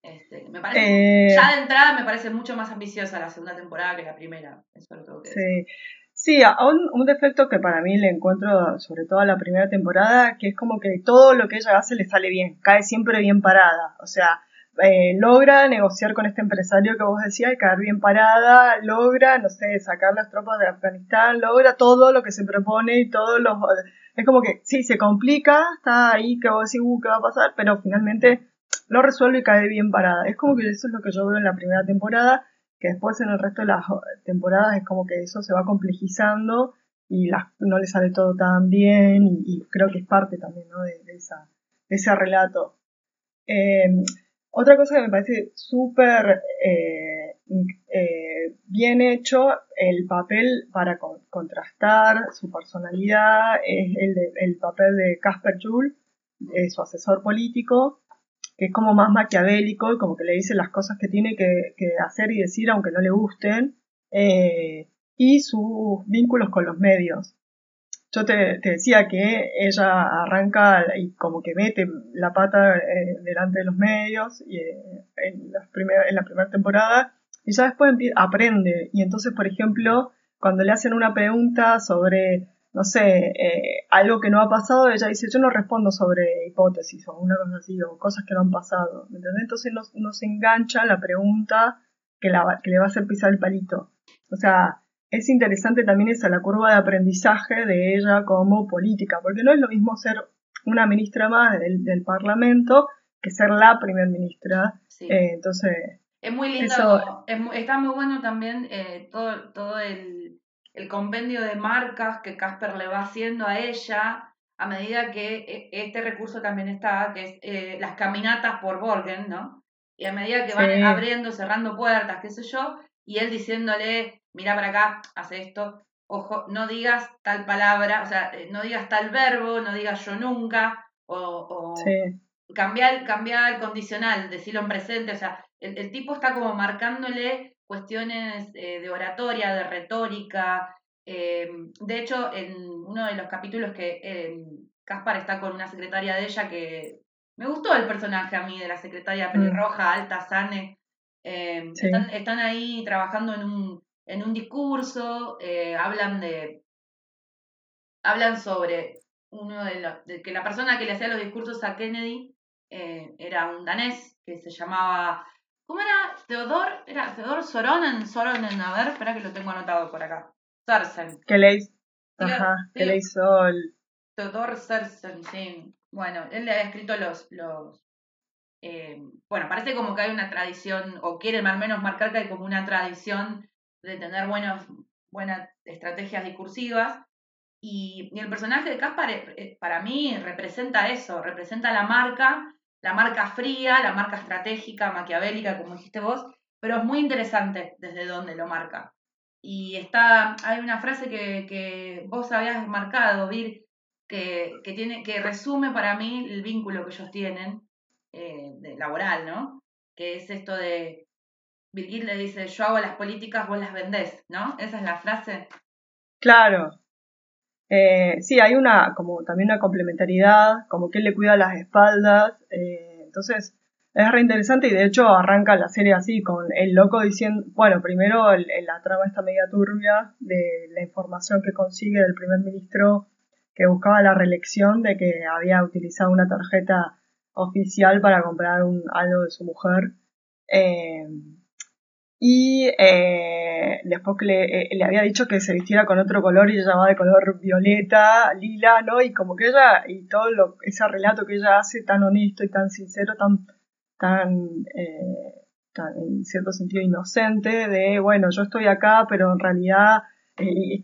Este, me parece, eh, ya de entrada me parece mucho más ambiciosa la segunda temporada que la primera. Eso lo tengo que decir. Sí. Un, defecto que para mí le encuentro sobre todo a la primera temporada, que es como que todo lo que ella hace le sale bien, cae siempre bien parada. O sea, eh, logra negociar con este empresario que vos decías, caer bien parada, logra, no sé, sacar las tropas de Afganistán, logra todo lo que se propone y todos los... Es como que sí, se complica, está ahí que vos decís, uh, ¿qué va a pasar? Pero finalmente lo resuelve y cae bien parada. Es como que eso es lo que yo veo en la primera temporada, que después en el resto de las temporadas es como que eso se va complejizando y las, no le sale todo tan bien y, creo que es parte también de, esa, de ese relato. Eh, otra cosa que me parece súper eh, eh, bien hecho, el papel para contrastar su personalidad es el, el papel de Casper Juhl, su asesor político, que es como más maquiavélico y como que le dice las cosas que tiene que, hacer y decir aunque no le gusten, eh, y sus vínculos con los medios yo te, decía que ella arranca y como que mete la pata eh, delante de los medios y, eh, en, en la primera temporada y ya después aprende. Y entonces, por ejemplo, cuando le hacen una pregunta sobre, no sé, eh, algo que no ha pasado, ella dice, yo no respondo sobre hipótesis o una cosa así, o cosas que no han pasado. ¿me Entonces nos, nos engancha la pregunta que, la, que le va a hacer pisar el palito. O sea, es interesante también esa la curva de aprendizaje de ella como política, porque no es lo mismo ser una ministra más del, Parlamento que ser la primer ministra. Eh, entonces. Es muy lindo, está muy bueno también eh, todo, todo el, el, compendio de marcas que Casper le va haciendo a ella a medida que e, este recurso también está, que es eh, las caminatas por Borgen, ¿no? Y a medida que van abriendo, cerrando puertas, qué sé yo, y él diciéndole, mira para acá, hace esto, ojo, no digas tal palabra, o sea, eh, no digas tal verbo, no digas yo nunca, o, cambiar, el condicional, decirlo en presente, o sea, el, tipo está como marcándole cuestiones eh, de oratoria, de retórica. Eh, de hecho, en uno de los capítulos que Caspar está con una secretaria de ella que me gustó el personaje a mí de la secretaria mm. pelirroja, alta, sane. están, están, ahí trabajando en un, en un discurso, eh, hablan de. hablan sobre uno de los. De que la persona que le hacía los discursos a Kennedy eh, era un danés que se llamaba. ¿Cómo era? Teodor, era Teodor Soronen, Soronen, a ver, espera que lo tengo anotado por acá. Sarsen. Que le, Ajá, que le hizo el... Teodor Sarsen, sí. Bueno, él le había escrito los, los eh, bueno, parece como que hay una tradición, o quiere al menos marcar que hay como una tradición de tener buenos, buenas estrategias discursivas. Y, el personaje de Caspar, eh, eh, para mí, representa eso, representa la marca, la marca fría, la marca estratégica, maquiavélica, como dijiste vos, pero es muy interesante desde dónde lo marca. Y está, hay una frase que, que vos habías marcado, Vir, que, que, tiene, que resume para mí el vínculo que ellos tienen, eh, laboral, ¿no? Que es esto de Birgit le dice, yo hago las políticas, vos las vendés, ¿no? Esa es la frase. Claro. Eh, sí, hay una, como también una complementariedad, como que él le cuida las espaldas, eh, entonces es re interesante y de hecho arranca la serie así, con el loco diciendo, bueno, primero la trama está media turbia de la información que consigue del primer ministro que buscaba la reelección de que había utilizado una tarjeta oficial para comprar un, algo de su mujer. Eh, y eh, después que le, eh, le, había dicho que se vistiera con otro color y ella va de color violeta, lila, ¿no? Y como que ella, y todo lo, ese relato que ella hace tan honesto y tan sincero, tan, tan, eh, tan en cierto sentido inocente, de, bueno, yo estoy acá, pero en realidad, eh,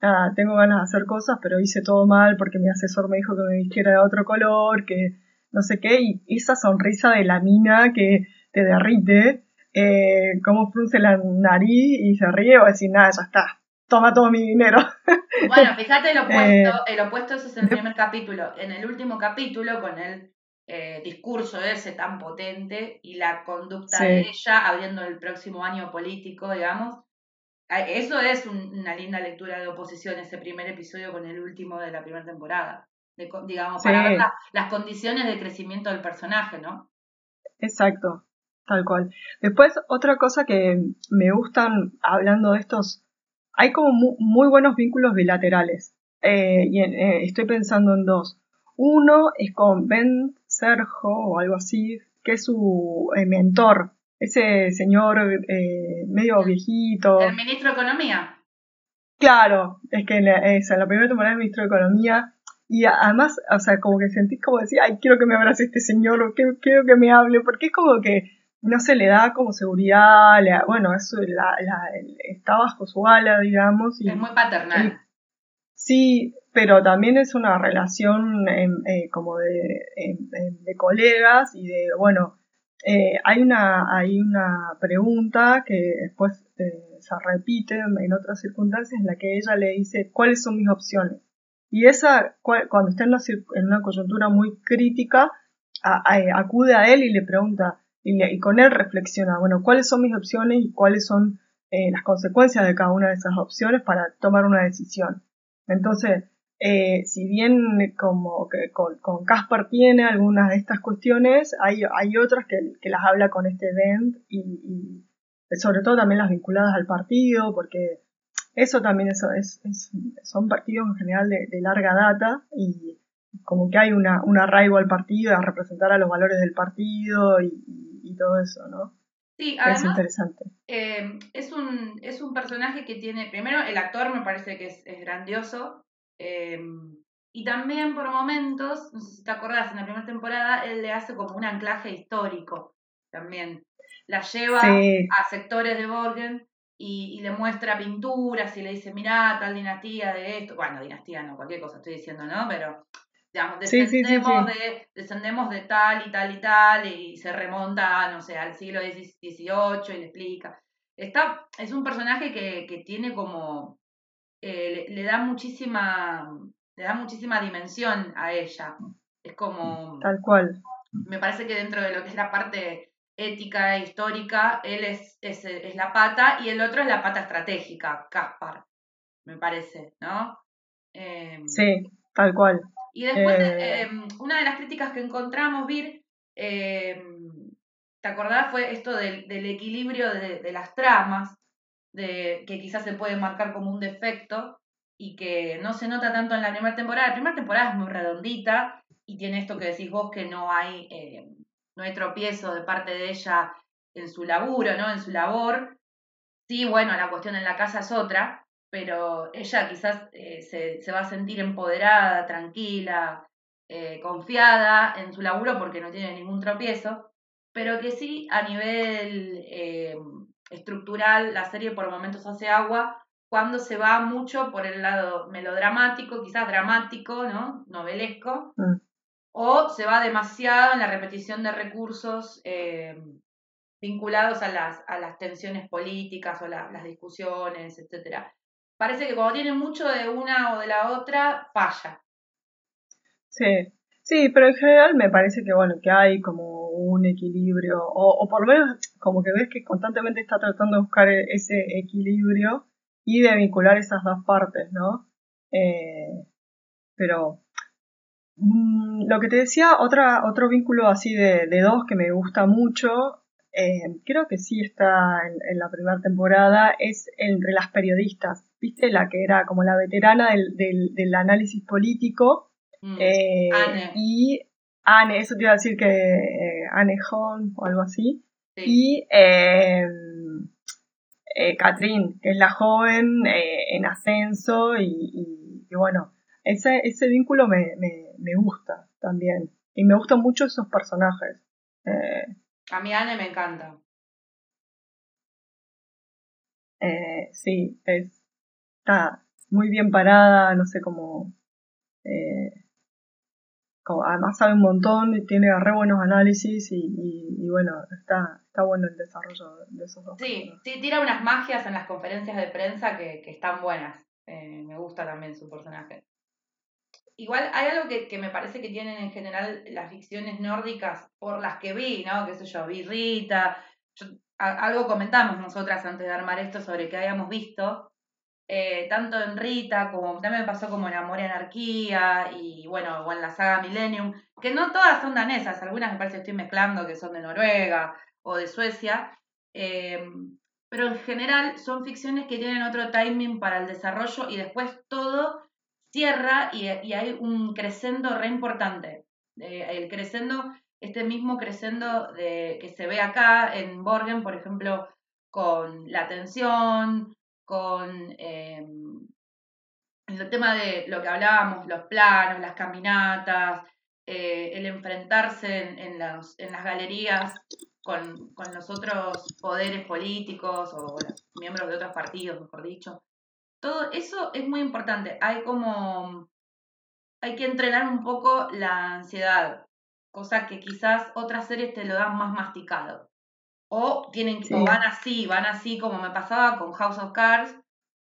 nada, tengo ganas de hacer cosas, pero hice todo mal porque mi asesor me dijo que me vistiera de otro color, que no sé qué, y esa sonrisa de la mina que te derrite, eh, cómo frunce la nariz y se ríe o decir, nada, ya está, toma todo mi dinero. Bueno, fíjate el opuesto, eh, el opuesto ese es el primer capítulo. En el último capítulo, con él eh, discurso ese tan potente y la conducta de ella abriendo el próximo año político, digamos. Eso es una linda lectura de oposición, ese primer episodio con el último de la primera temporada. digamos, para ver las condiciones de crecimiento del personaje, ¿no? Exacto, tal cual. Después, otra cosa que me gustan hablando de estos, hay como muy, buenos vínculos bilaterales. Eh, y eh, estoy pensando en dos. Uno es con Ben Sergio o algo así, que es su eh, mentor, ese señor medio viejito. El ministro de Economía. Claro, es que en la, la primera temporada es ministro de Economía y además, o sea, como que sentís como decir, ay, quiero que me abrace este señor, o quiero, que me hable, porque es como que no se le da como seguridad, bueno, eso la, está bajo su ala, digamos. Y, es muy paternal. sí, pero también es una relación eh, como de, de, colegas y de, bueno, eh, hay, una, hay una pregunta que después eh, se repite en otras circunstancias en la que ella le dice, ¿cuáles son mis opciones? Y esa, cuando está en una, coyuntura muy crítica, acude a él y le pregunta, y, con él reflexiona, bueno, ¿cuáles son mis opciones y cuáles son eh, las consecuencias de cada una de esas opciones para tomar una decisión? Entonces, eh, si bien como que con, Caspar tiene algunas de estas cuestiones, hay, hay otras que, las habla con este Dent y, y sobre todo también las vinculadas al partido, porque eso también eso es, son partidos en general de, larga data y como que hay una, un arraigo al partido, a representar a los valores del partido y, todo eso, ¿no? Sí, además, es interesante. Eh, es, un, es un personaje que tiene, primero el actor me parece que es, grandioso, eh, y también por momentos, no sé si te acordás, en la primera temporada él le hace como un anclaje histórico también. La lleva a sectores de Borgen y, le muestra pinturas y le dice, mirá, tal dinastía de esto. Bueno, dinastía no, cualquier cosa estoy diciendo, ¿no? Pero, digamos, descendemos, De, descendemos de tal y tal y tal y se remonta, no sé, al siglo XVIII y le explica. Está, es un personaje que, que tiene como, eh, le, da muchísima, le da muchísima dimensión a ella. Es como... Tal cual. Me parece que dentro de lo que es la parte ética e histórica, él es, es, es, la pata y el otro es la pata estratégica, Caspar, me parece, ¿no? Em, sí, tal cual. Y después, eh, em, una de las críticas que encontramos, Vir, em, ¿te acordás? Fue esto del, del equilibrio de, de, las tramas, de, que quizás se puede marcar como un defecto y que no se nota tanto en la primera temporada. La primera temporada es muy redondita y tiene esto que decís vos que no hay no hay tropiezo de parte de ella en su laburo, ¿no? En su labor. Sí, bueno, la cuestión en la casa es otra, pero ella quizás eh, se, va a sentir empoderada, tranquila, eh, confiada en su laburo porque no tiene ningún tropiezo, pero que sí a nivel eh, estructural la serie por momentos hace agua cuando se va mucho por el lado melodramático, quizás dramático, ¿no? Novelesco, mm o se va demasiado en la repetición de recursos vinculados a las, a las tensiones políticas o las discusiones, etc. Parece que cuando tiene mucho de una o de la otra, falla. Sí, sí, pero en general me parece que bueno, que hay como un equilibrio, o, por lo menos como que ves que constantemente está tratando de buscar e-, ese equilibrio y de vincular esas dos partes, ¿no? Eh, pero Mm, lo que te decía, otra, otro vínculo así de, dos que me gusta mucho, eh, creo que sí está en, la primera temporada, es entre las periodistas. ¿Viste? La que era como la veterana del, del, análisis político. Mm, eh, y Anne, eso te iba a decir que eh, Anne Hon o algo así. Y em, Catherine, que es la joven en ascenso y, y bueno, ese, ese vínculo me, me, gusta también. Y me gustan mucho esos personajes. Eh, a mí Anne me encanta. Eh, sí, es, está muy bien parada, no sé cómo, eh, además sabe un montón, tiene re buenos análisis y, y, bueno, está, está bueno el desarrollo de esos dos. Sí, sí, tira unas magias en las conferencias de prensa que, que están buenas. me gusta también su personaje. igual hay algo que, que, me parece que tienen en general las ficciones nórdicas, por las que vi, ¿no? Qué sé yo, vi Rita, algo comentamos nosotras antes de armar esto sobre qué habíamos visto, eh, tanto en Rita como también me pasó como en Amor y Anarquía y bueno, o en la saga Millennium, que no todas son danesas, algunas me parece que estoy mezclando que son de Noruega o de Suecia, eh, pero en general son ficciones que tienen otro timing para el desarrollo y después todo cierra y, hay un crescendo re importante. Eh, el crescendo, este mismo crescendo que se ve acá en Borgen, por ejemplo, con la tensión, con em, el tema de lo que hablábamos, los planos, las caminatas, eh, el enfrentarse en, las, galerías con, los otros poderes políticos o miembros de otros partidos, mejor dicho. Todo eso es muy importante. Hay como, hay que entrenar un poco la ansiedad, cosa que quizás otras series te lo dan más masticado. O, tienen, o van así, van así como me pasaba con House of Cards,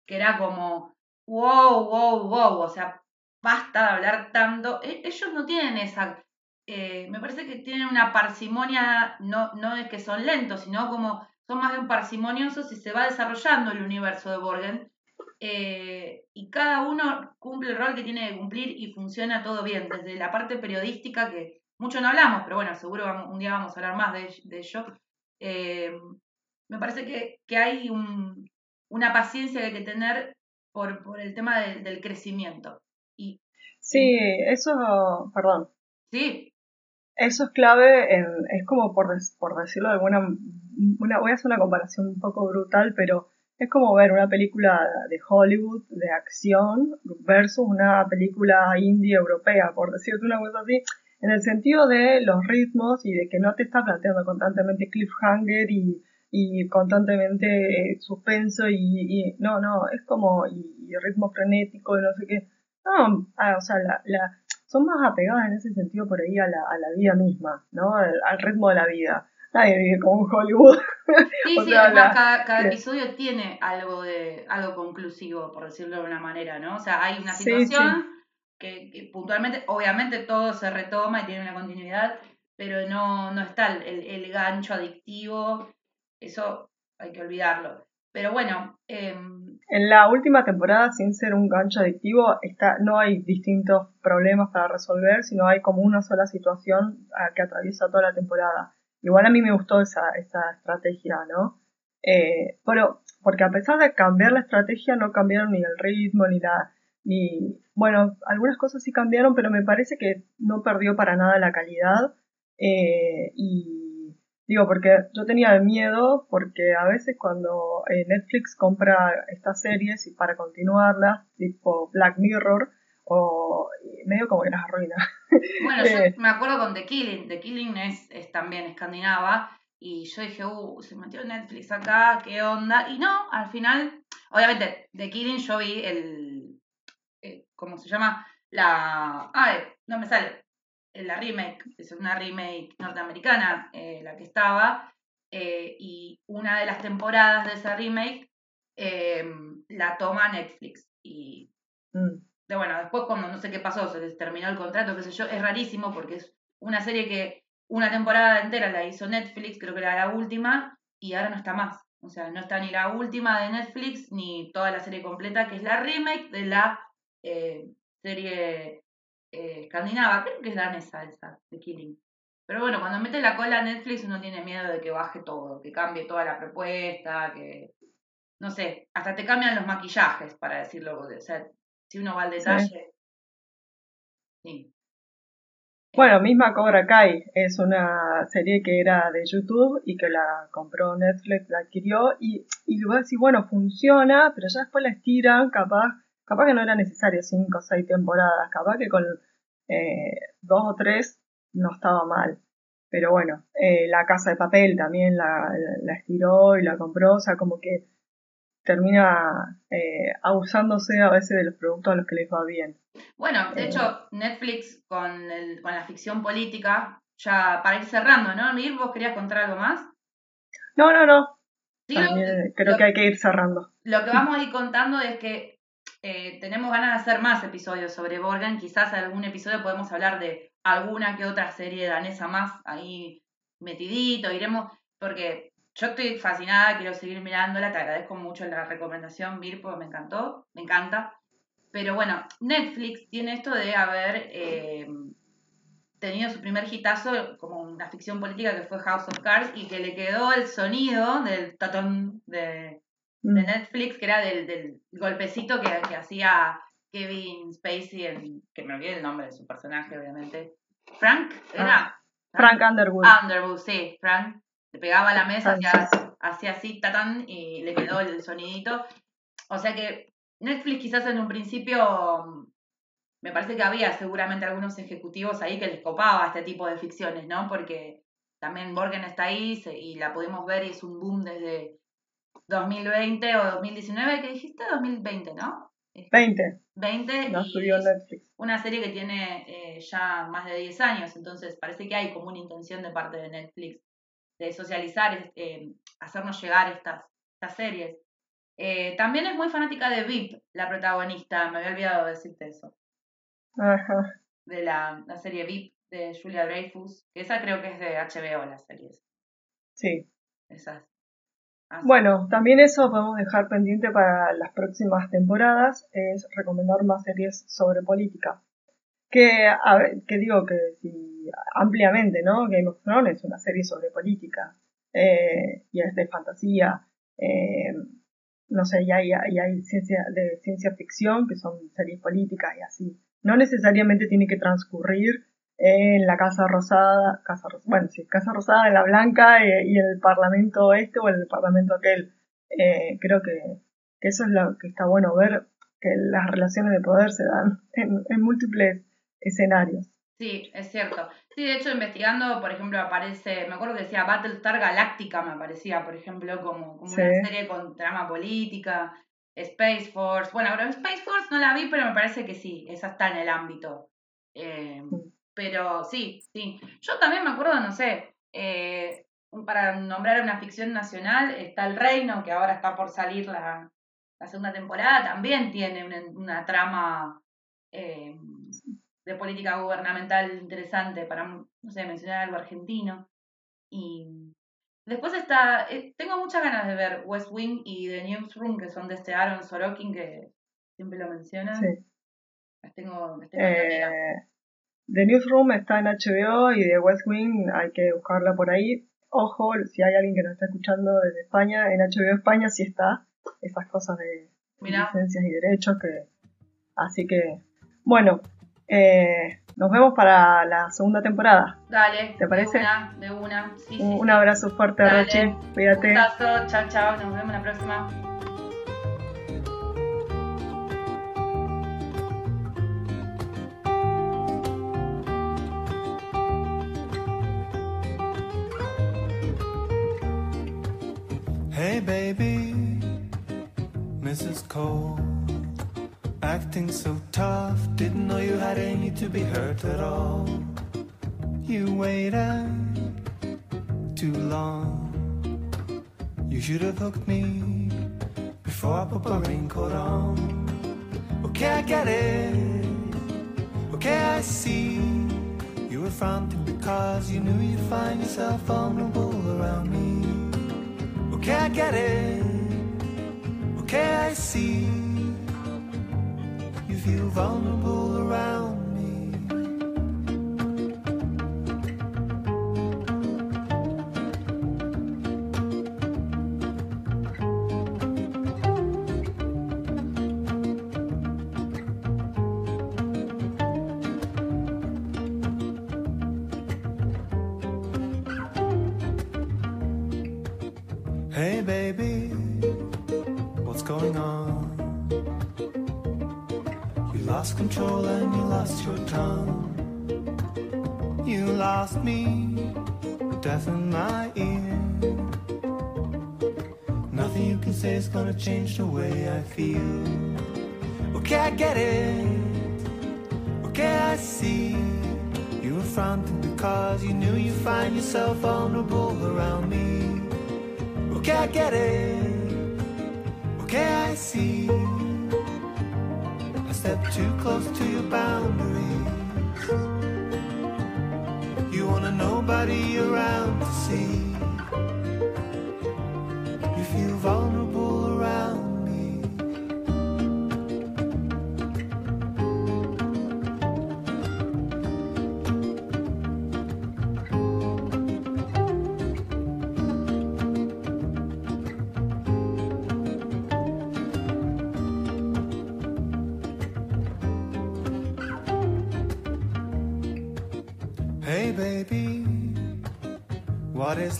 que era como, wow, wow, wow, o sea, basta de hablar tanto. E, ellos no tienen esa, eh, me parece que tienen una parsimonia, no, no es que son lentos, sino como son más bien parsimoniosos y se va desarrollando el universo de Borgen. Eh, y cada uno cumple el rol que tiene que cumplir y funciona todo bien, desde la parte periodística que mucho no hablamos, pero bueno, seguro un día vamos a hablar más de, de ello, eh, me parece que, que hay un, una paciencia que hay que tener por, por el tema del crecimiento. Y, sí, eso, perdón. Sí. Eso es clave, en, es como por, por decirlo de alguna una, voy a hacer una comparación un poco brutal, pero es como ver una película de Hollywood de acción versus una película indie europea, por decirte una cosa así en el sentido de los ritmos y de que no te está planteando constantemente cliffhanger y, y constantemente eh, suspenso y, no, no, es como y, ritmo frenético y no sé qué. No, ah, o sea, la, la, son más apegadas en ese sentido por ahí a la, a la vida misma, ¿no? Al, ritmo de la vida. Nadie vive como un Hollywood. Sí, sí, además cada, cada episodio tiene algo de algo conclusivo, por decirlo de una manera, ¿no? O sea, hay una situación que, puntualmente, obviamente todo se retoma y tiene una continuidad, pero no, no está el, el gancho adictivo, eso hay que olvidarlo. Pero bueno. Em, en la última temporada, sin ser un gancho adictivo, está, no hay distintos problemas para resolver, sino hay como una sola situación que atraviesa toda la temporada. Igual a mí me gustó esa, esa estrategia, ¿no? Eh, pero, porque a pesar de cambiar la estrategia, no cambiaron ni el ritmo, ni la, y bueno, algunas cosas sí cambiaron, pero me parece que no perdió para nada la calidad. Eh, y digo, porque yo tenía miedo, porque a veces cuando eh, Netflix compra estas series y para continuarlas, tipo Black Mirror, o medio como que las arruina. Bueno, yo eh, me acuerdo con The Killing. The Killing es, es también escandinava. Y yo dije, uh, se metió Netflix acá, ¿qué onda? Y no, al final, obviamente, The Killing yo vi el, ¿cómo se llama? La. Ay, no me sale. La remake, es una remake norteamericana, eh, la que estaba. Eh, y una de las temporadas de esa remake em, la toma Netflix. Y. Mm. De, bueno, después cuando no sé qué pasó, se les terminó el contrato, qué sé yo, es rarísimo porque es una serie que una temporada entera la hizo Netflix, creo que era la última, y ahora no está más. O sea, no está ni la última de Netflix ni toda la serie completa, que es la remake de la eh, serie eh, escandinava, creo que es danesa esa, de Killing. Pero bueno, cuando mete la cola a Netflix uno tiene miedo de que baje todo, que cambie toda la propuesta, que no sé, hasta te cambian los maquillajes, para decirlo. O sea, si uno va al detalle. Sí. Bueno, eh, misma Cobra Kai es una serie que era de YouTube y que la compró Netflix, la adquirió y, y luego decir, bueno, funciona, pero ya después la estiran, capaz Capaz que no era necesario cinco o seis temporadas, capaz que con eh, dos o tres no estaba mal. Pero bueno, eh, la casa de papel también la, estiró y la compró, o sea, como que termina eh, abusándose a veces de los productos a los que les va bien. Bueno, de hecho, Netflix con, el, con la ficción política, ya para ir cerrando, ¿no? Mir, ¿vos querías contar algo más? No, no, no. creo que hay que ir cerrando. Lo que vamos a ir contando es que eh, tenemos ganas de hacer más episodios sobre Borgen. Quizás en algún episodio podemos hablar de alguna que otra serie danesa más ahí metidito. Iremos, porque yo estoy fascinada, quiero seguir mirándola. Te agradezco mucho la recomendación, Mir, me encantó, me encanta. Pero bueno, Netflix tiene esto de haber eh, tenido su primer hitazo como una ficción política que fue House of Cards y que le quedó el sonido del tatón de, de mm. Netflix, que era del, golpecito que, hacía Kevin Spacey, en, que me olvidé el nombre de su personaje, obviamente. Frank, ¿era? Ah, Frank Underwood. Underwood, sí, Frank. Le pegaba a la mesa, hacía, hacía así, tatán, y le quedó el sonidito. O sea que Netflix quizás en un principio me parece que había seguramente algunos ejecutivos ahí que les copaba este tipo de ficciones, ¿no? Porque también Borgen está ahí y la pudimos ver y es un boom desde 2020 o 2019, ¿qué dijiste? 2020, ¿no? 20. 20. No subió Netflix. Una serie que tiene eh, ya más de 10 años, entonces parece que hay como una intención de parte de Netflix de socializar, eh, hacernos llegar estas, estas series. Eh, también es muy fanática de VIP, la protagonista, me había olvidado de decirte eso. Ajá. De la, serie VIP de Julia Dreyfus, que esa creo que es de HBO las series. Sí. Esas. Bueno, también eso podemos dejar pendiente para las próximas temporadas, es recomendar más series sobre política. Que, que digo que si ampliamente, ¿no? Game of Thrones es una serie sobre política eh, y es de fantasía. Eh, no sé, y hay, y hay ciencia, de ciencia ficción que son series políticas y así no necesariamente tiene que transcurrir en la Casa Rosada, Casa bueno, sí, Casa Rosada, en la Blanca eh, y el Parlamento este o el Parlamento aquel. Eh, creo que, eso es lo que está bueno ver, que las relaciones de poder se dan en, múltiples escenarios. Sí, es cierto. Sí, de hecho, investigando, por ejemplo, aparece, me acuerdo que decía Battlestar Galáctica, me aparecía, por ejemplo, como, como una serie con trama política. Space Force. Bueno, pero Space Force no la vi, pero me parece que sí, esa está en el ámbito. Eh, pero sí, sí. Yo también me acuerdo, no sé, eh, para nombrar una ficción nacional, está El Reino, que ahora está por salir la, segunda temporada, también tiene una, trama eh, de política gubernamental interesante para, no sé, mencionar algo argentino. Y Después está, eh, tengo muchas ganas de ver West Wing y The Newsroom, que son de este Aaron Sorokin, que siempre lo mencionan. Sí. Las tengo, eh, The Newsroom está en HBO y The West Wing hay que buscarla por ahí. Ojo, si hay alguien que nos está escuchando desde España, en HBO España sí está esas cosas de licencias y derechos que así que bueno eh, nos vemos para la segunda temporada. Dale. ¿Te parece? De una, de una. Sí, un, un abrazo fuerte. Rochi. Cuídate. Un abrazo. Chao, chao. Nos vemos la próxima. Baby, Mrs. Cole. Acting so tough, didn't know you had any to be hurt at all. You waited too long. You should have hooked me before I put my raincoat on. Okay, I get it. Okay, I see. You were fronting because you knew you'd find yourself vulnerable around me. I get it. Okay, I see You feel vulnerable around Hey baby, what's going on? You lost control and you lost your tongue. You lost me, deaf in my ear. Nothing you can say is gonna change the way I feel. Okay, I get it. Okay, I see. You were fronting because you knew you'd find yourself vulnerable around me. I get it. Okay, I see. I step too close to your boundaries. You wanna nobody around to see.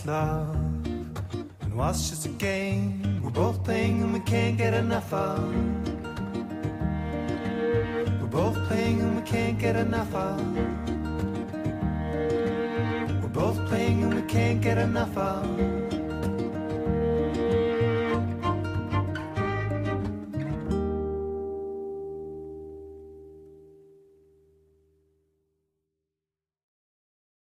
Love? And what's just a game